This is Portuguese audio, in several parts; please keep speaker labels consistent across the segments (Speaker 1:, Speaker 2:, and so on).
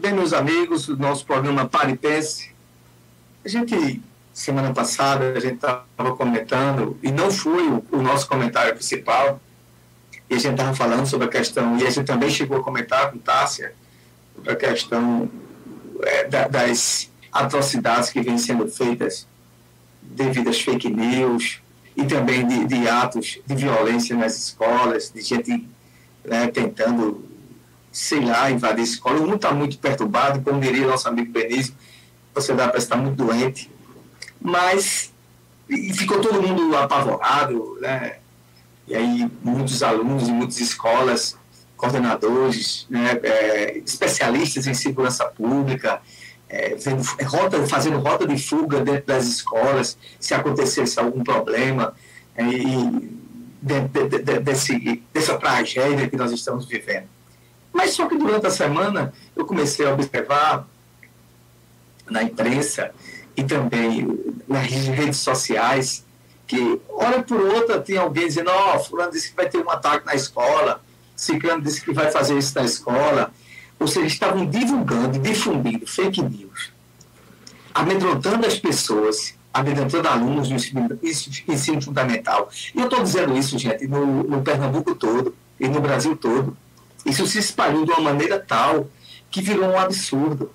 Speaker 1: Bem, meus amigos, nosso programa Paripense. A gente, semana passada, a gente estava comentando, e não foi o, o, nosso comentário principal, e a gente estava falando sobre a questão, e a gente também chegou a comentar com Tássia, sobre a questão é, da, das atrocidades que vêm sendo feitas devido às fake news, e também de, de atos de violência nas escolas, de gente né, tentando, sei lá, invadir a escola. O mundo está muito perturbado, como diria nosso amigo Benício, você dá para estar muito doente. Mas ficou todo mundo apavorado, né? E aí muitos alunos e muitas escolas, coordenadores, né, é, especialistas em segurança pública, é, vendo, rota, fazendo rota de fuga dentro das escolas, se acontecesse algum problema, é, e de, de, de, desse, dessa tragédia que nós estamos vivendo. Mas só que durante a semana eu comecei a observar na imprensa e também nas redes sociais que, hora por outra, tem alguém dizendo: Ó, oh, Fulano disse que vai ter um ataque na escola, Ciclano disse que vai fazer isso na escola. Ou seja, estavam divulgando, difundindo fake news, amedrontando as pessoas, amedrontando alunos no ensino, ensino fundamental. E eu estou dizendo isso, gente, no, no Pernambuco todo e no Brasil todo. Isso se espalhou de uma maneira tal que virou um absurdo.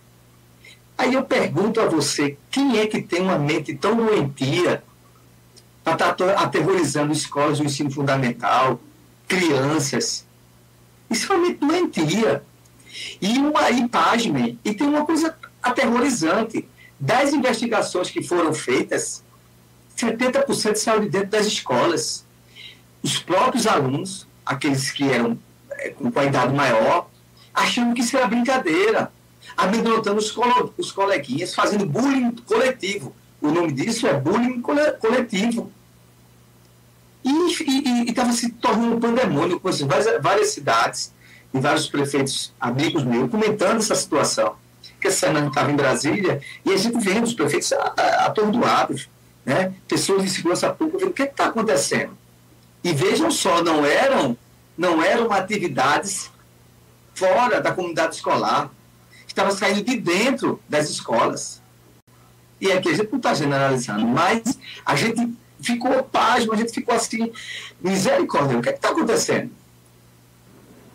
Speaker 1: Aí eu pergunto a você, quem é que tem uma mente tão doentia para estar tá aterrorizando escolas do ensino fundamental, crianças? Isso é uma mente doentia. E uma e e tem uma coisa aterrorizante. Das investigações que foram feitas, 70% saiu de dentro das escolas. Os próprios alunos, aqueles que eram com qualidade maior, achando que isso era brincadeira, amedrontando os, colo os coleguinhas, fazendo bullying coletivo. O nome disso é bullying coletivo. E estava se tornando um pandemônio com várias, várias cidades e vários prefeitos amigos meus comentando essa situação. Que essa semana estava em Brasília e a gente vendo os prefeitos atordoados, né? pessoas de segurança pública vendo o que é está acontecendo. E vejam só, não eram, não eram atividades fora da comunidade escolar, estava saindo de dentro das escolas. E aqui a gente não está generalizando, mas a gente ficou pasmo, a gente ficou assim, misericórdia, o que é está acontecendo?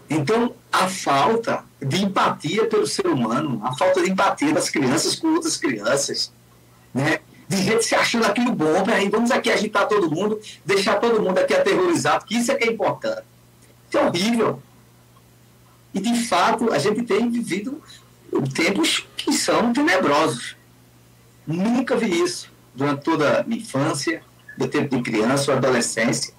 Speaker 1: Então, a falta de empatia pelo ser humano, a falta de empatia das crianças com outras crianças, né? de gente se achando aquilo bom, peraí, vamos aqui agitar todo mundo, deixar todo mundo aqui aterrorizado, que isso é que é importante. É horrível. E, de fato, a gente tem vivido tempos que são tenebrosos. Nunca vi isso durante toda a minha infância, do tempo de criança ou adolescência.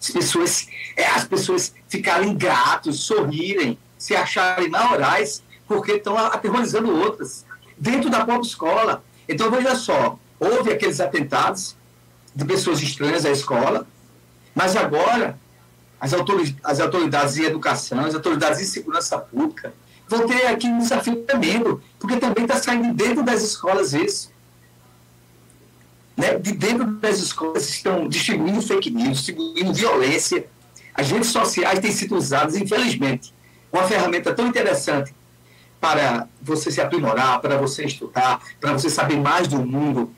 Speaker 1: As pessoas, é, as pessoas ficarem gratos, sorrirem, se acharem maiorais, porque estão aterrorizando outras, dentro da própria escola. Então, veja só, houve aqueles atentados de pessoas estranhas à escola, mas agora as autoridades, as autoridades de educação, as autoridades de segurança pública vão ter aqui um desafio tremendo, porque também está saindo dentro das escolas isso. Né, de dentro das escolas estão distribuindo fake news, distribuindo violência. As redes sociais têm sido usadas, infelizmente, uma ferramenta tão interessante para você se aprimorar, para você estudar, para você saber mais do mundo,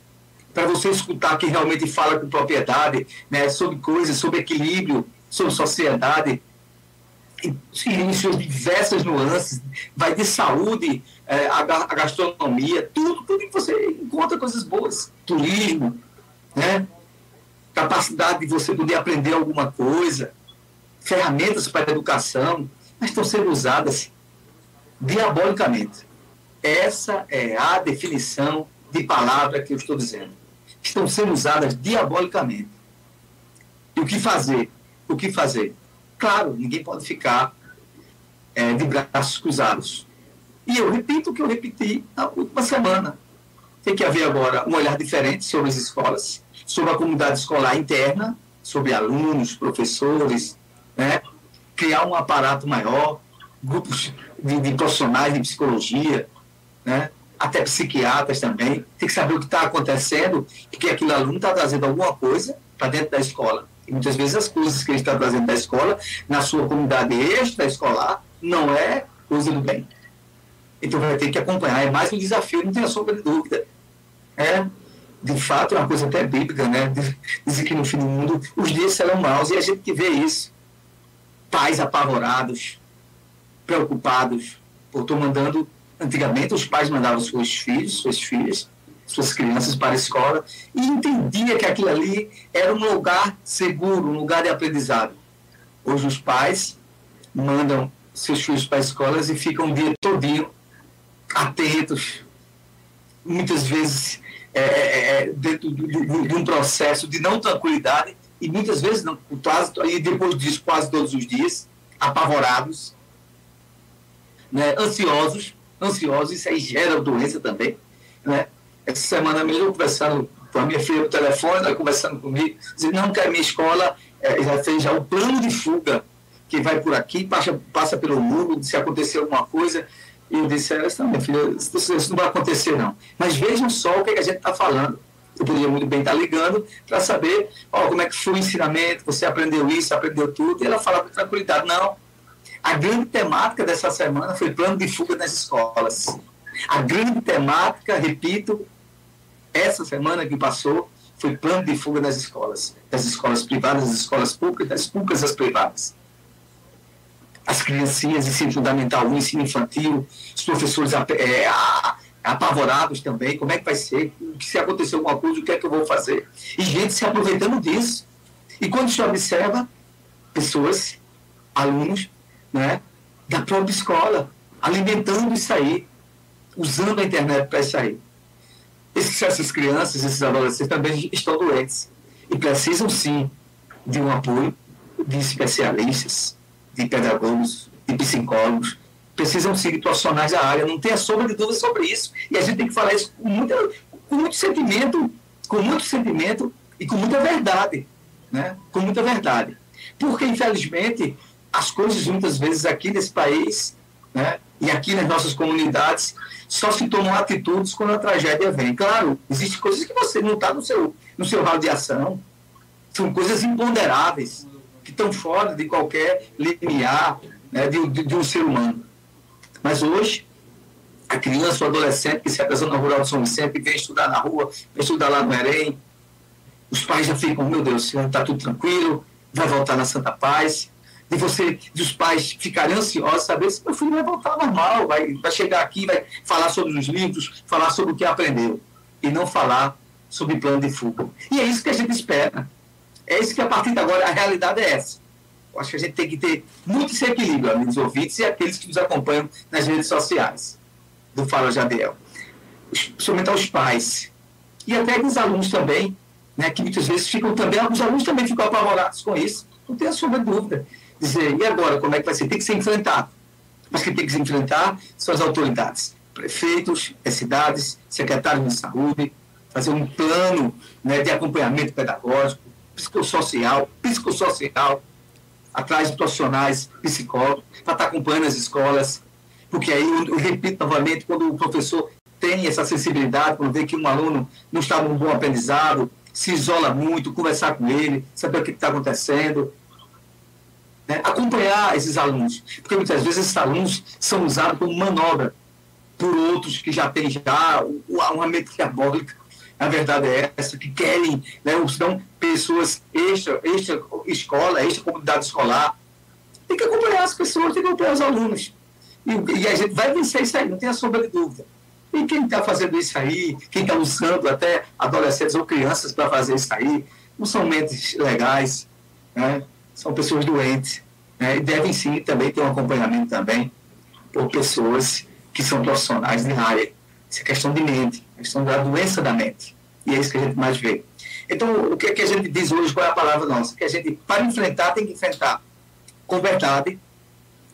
Speaker 1: para você escutar quem realmente fala com propriedade né, sobre coisas, sobre equilíbrio, sobre sociedade, em suas diversas nuances, vai de saúde, é, a, a, gastronomia, tudo, tudo que você encontra coisas boas, turismo, né? capacidade de você poder aprender alguma coisa, ferramentas para a educação, mas estão sendo usadas diabolicamente. Essa é a definição de palavra que eu estou dizendo. Estão sendo usadas diabolicamente. E o que fazer? O que fazer? Claro, ninguém pode ficar é, de braços cruzados. E eu repito o que eu repeti na última semana. Tem que haver agora um olhar diferente sobre as escolas, sobre a comunidade escolar interna, sobre alunos, professores, né? criar um aparato maior, grupos de, de profissionais de psicologia, né? até psiquiatras também, tem que saber o que está acontecendo, porque aquele aluno está trazendo alguma coisa para dentro da escola. E muitas vezes as coisas que ele está trazendo da escola, na sua comunidade extra-escolar, não é coisa do bem. Então vai ter que acompanhar. É mais um desafio, não tenha sombra de dúvida. É, de fato, é uma coisa até bíblica, né? Dizer que no fim do mundo os dias serão maus e a gente que vê isso. Pais apavorados, preocupados. Eu estou mandando. Antigamente, os pais mandavam seus filhos, suas filhas, suas crianças para a escola e entendia que aquilo ali era um lugar seguro, um lugar de aprendizado. Hoje, os pais mandam seus filhos para as escolas e ficam o dia todinho atentos, muitas vezes é, é, é dentro de, de, de, um processo de não tranquilidade e muitas vezes não, quase, e depois disso quase todos os dias, apavorados, né, ansiosos, ansiosos, isso aí gera doença também, né? Essa semana mesmo conversando com a minha filha no telefone, ela conversando comigo, dizendo, não, que a minha escola é, já fez já o plano de fuga, que vai por aqui, passa, passa pelo muro, se acontecer alguma coisa, e eu disse não, minha filha, isso, não vai acontecer não. Mas vejam só o que, a gente está falando. Eu poderia muito bem estar tá ligando para saber ó, como é que foi o ensinamento, você aprendeu isso, aprendeu tudo, e ela fala com tranquilidade, não. A grande temática dessa semana foi plano de fuga nas escolas. A grande temática, repito, essa semana que passou, foi plano de fuga das escolas. Das escolas privadas, das escolas públicas, das públicas das privadas as criancinhas, ensino fundamental 1, ensino infantil, os professores é, apavorados também, como é que vai ser, se acontecer alguma coisa, o que é que eu vou fazer? E gente se aproveitando disso. E quando se observa, pessoas, alunos, né, da própria escola, alimentando isso aí, usando a internet para isso aí. Esses, essas crianças, esses adolescentes também estão doentes e precisam sim de um apoio de especialistas, de pedagogos, de psicólogos, precisam ser profissionais da área, não tenha sombra de dúvida sobre isso. E a gente tem que falar isso com, muita, com muito sentimento, com muito sentimento e com muita verdade, né? Com muita verdade. Porque, infelizmente, as coisas muitas vezes aqui nesse país, né? E aqui nas nossas comunidades, só se tomam atitudes quando a tragédia vem. Claro, existem coisas que você não está no seu, no seu raio de ação. São coisas imponderáveis que estão fora de qualquer limiar né, de, de, de, um ser humano. Mas hoje, a criança ou adolescente que se apresenta na rural de São Vicente, vem estudar na rua, vem estudar lá no Erém, os pais já ficam, meu Deus, está tudo tranquilo, vai voltar na Santa Paz. De você, dos pais ficarem ansiosos, saber se meu filho vai voltar normal, vai, vai chegar aqui, vai falar sobre os livros, falar sobre o que aprendeu, e não falar sobre plano de fuga. E é isso que a gente espera. É isso que a partir de agora a realidade é essa. Eu acho que a gente tem que ter muito esse equilíbrio, amigos ouvintes e aqueles que nos acompanham nas redes sociais do Fala Jadiel. Principalmente aos pais. E até os alunos também, né, que muitas vezes ficam também, os alunos também ficam apavorados com isso. Não tem a sua dúvida. Dizer, e agora, como é que vai ser? Tem que ser enfrentado. Mas quem tem que se enfrentar são as autoridades. Prefeitos, as cidades, secretários de saúde, fazer um plano né, de acompanhamento pedagógico, psicossocial, psicossocial, atrás de profissionais, psicólogos, para estar acompanhando as escolas. Porque aí, eu, eu repito novamente, quando o professor tem essa sensibilidade, quando vê que um aluno não está num bom aprendizado, se isola muito, conversar com ele, saber o que está acontecendo? Acompanhar esses alunos, porque muitas vezes esses alunos são usados como manobra por outros que já têm já uma mente diabólica a verdade é essa, que querem, né, são pessoas extra, extra escola, extra comunidade escolar. Tem que acompanhar as pessoas, tem que acompanhar os alunos. E, e a gente vai vencer isso aí, não tem a sombra de dúvida. E quem está fazendo isso aí, quem está usando até adolescentes ou crianças para fazer isso aí, não são mentes legais, né? são pessoas doentes. Né? E devem sim também ter um acompanhamento também por pessoas que são profissionais de área. Isso é questão de mente questão da doença da mente. E é isso que a gente mais vê. Então, o que, é que a gente diz hoje, qual é a palavra nossa? Que a gente, para enfrentar, tem que enfrentar com verdade,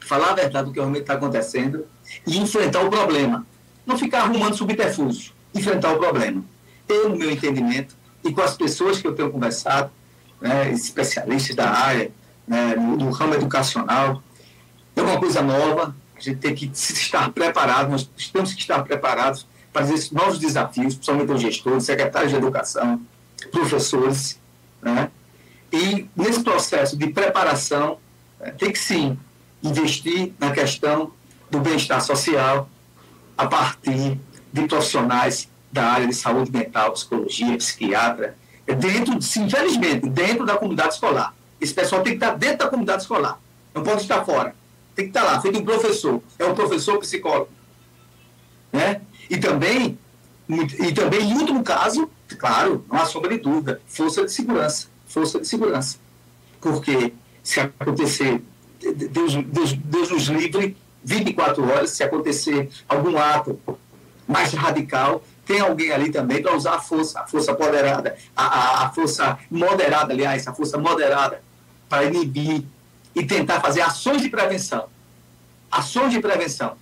Speaker 1: falar a verdade do que realmente está acontecendo e enfrentar o problema. Não ficar arrumando subterfúgio, enfrentar o problema. Eu, no meu entendimento, e com as pessoas que eu tenho conversado, né, especialistas da área, né, do ramo educacional, é uma coisa nova, a gente tem que estar preparado, nós temos que estar preparados para esses novos desafios, principalmente os gestores, secretários de educação, professores, né? E nesse processo de preparação, né, tem que sim investir na questão do bem-estar social, a partir de profissionais da área de saúde mental, psicologia, psiquiatra, dentro, infelizmente, dentro da comunidade escolar. Esse pessoal tem que estar dentro da comunidade escolar, não pode estar fora. Tem que estar lá, feito um professor. É um professor psicólogo. Né? E também, e também, em último caso, claro, não há sombra de dúvida, força de segurança. Força de segurança. Porque se acontecer, Deus, Deus, Deus nos livre, 24 horas, se acontecer algum ato mais radical, tem alguém ali também para usar a força, a força moderada, a, a, a, força moderada, aliás, a força moderada, para inibir e tentar fazer ações de prevenção. Ações de prevenção,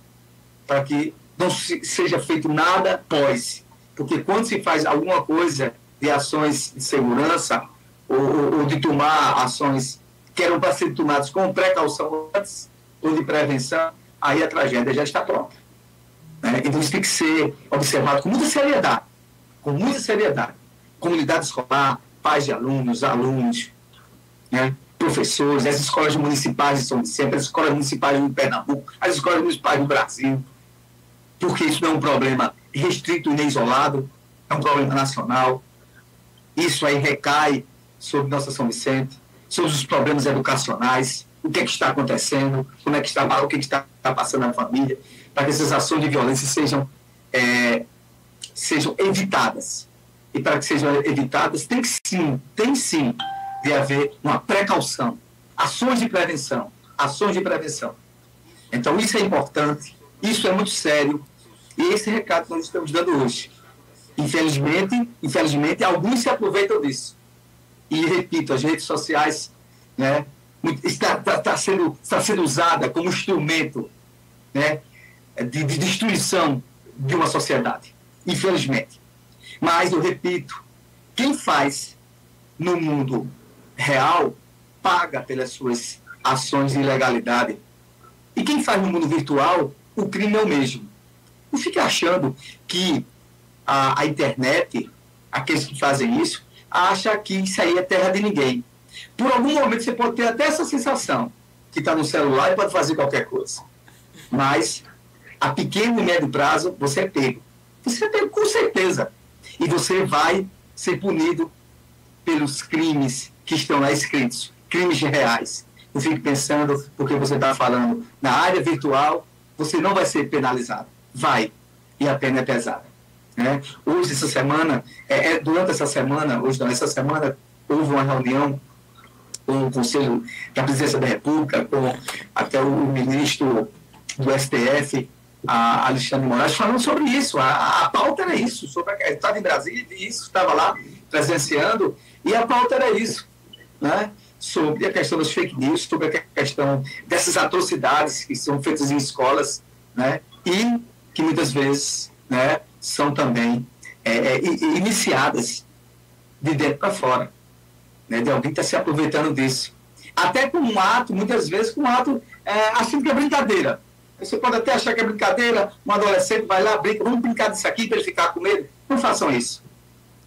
Speaker 1: para que não se, seja feito nada pós. Porque quando se faz alguma coisa de ações de segurança, ou, ou de tomar ações que eram para ser tomadas com precaução antes, ou de prevenção, aí a tragédia já está pronta. Né? Então isso tem que ser observado com muita seriedade, com muita seriedade. Comunidade escolar, pais de alunos, alunos, né? Professores, as escolas municipais de São Vicente, as escolas municipais de Pernambuco, as escolas municipais do Brasil, porque isso não é um problema restrito e nem isolado, é um problema nacional. Isso aí recai sobre nossa São Vicente, sobre os problemas educacionais, o que, é que está acontecendo, como é que está, o que, é que está, passando na família, para que essas ações de violência sejam, é, sejam evitadas. E para que sejam evitadas, tem que sim, tem sim de haver uma precaução, ações de prevenção, ações de prevenção. Então, isso é importante, isso é muito sério, e esse recado que nós estamos dando hoje. Infelizmente, infelizmente, alguns se aproveitam disso. E, repito, as redes sociais né, está, está, sendo, está sendo usada como instrumento né, de, de destruição de uma sociedade, infelizmente. Mas, eu repito, quem faz no mundo real paga pelas suas ações de ilegalidade. E quem faz no mundo virtual, o crime é o mesmo. Não fique achando que a, a internet, aqueles que fazem isso, acha que isso aí é terra de ninguém. Por algum momento você pode ter até essa sensação que está no celular e pode fazer qualquer coisa. Mas a pequeno e médio prazo você é pego. Você é pego com certeza. E você vai ser punido pelos crimes que estão lá escritos, crimes reais. Não fique pensando, porque você está falando na área virtual, você não vai ser penalizado. Vai. E a pena é pesada. Né? Hoje, essa semana, é, é, durante essa semana, hoje não, essa semana, houve uma reunião com o Conselho da Presidência da República, com até o ministro do STF, Alexandre Moraes, falando sobre isso. A, a pauta era isso. Sobre estava em Brasília e isso, estava lá presenciando, e a pauta era isso né, sobre a questão das fake news, sobre a questão dessas atrocidades que são feitas em escolas, né, e que muitas vezes né, são também é, é, iniciadas de dentro para fora, né, de alguém está se aproveitando disso. Até com um ato, muitas vezes com um ato é, assim que é brincadeira. Você pode até achar que é brincadeira, um adolescente vai lá, brinca, vamos brincar disso aqui para ele ficar com medo. Não façam isso.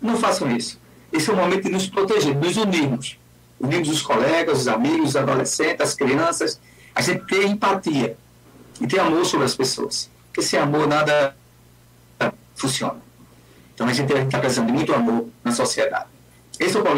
Speaker 1: Não façam isso. Esse é o momento de nos proteger, nos unirmos unimos os colegas, os amigos, os adolescentes, as crianças, a gente ter empatia e ter amor sobre as pessoas. Porque sem amor nada funciona. Então a gente está precisando de muito amor na sociedade. Esse é o problema.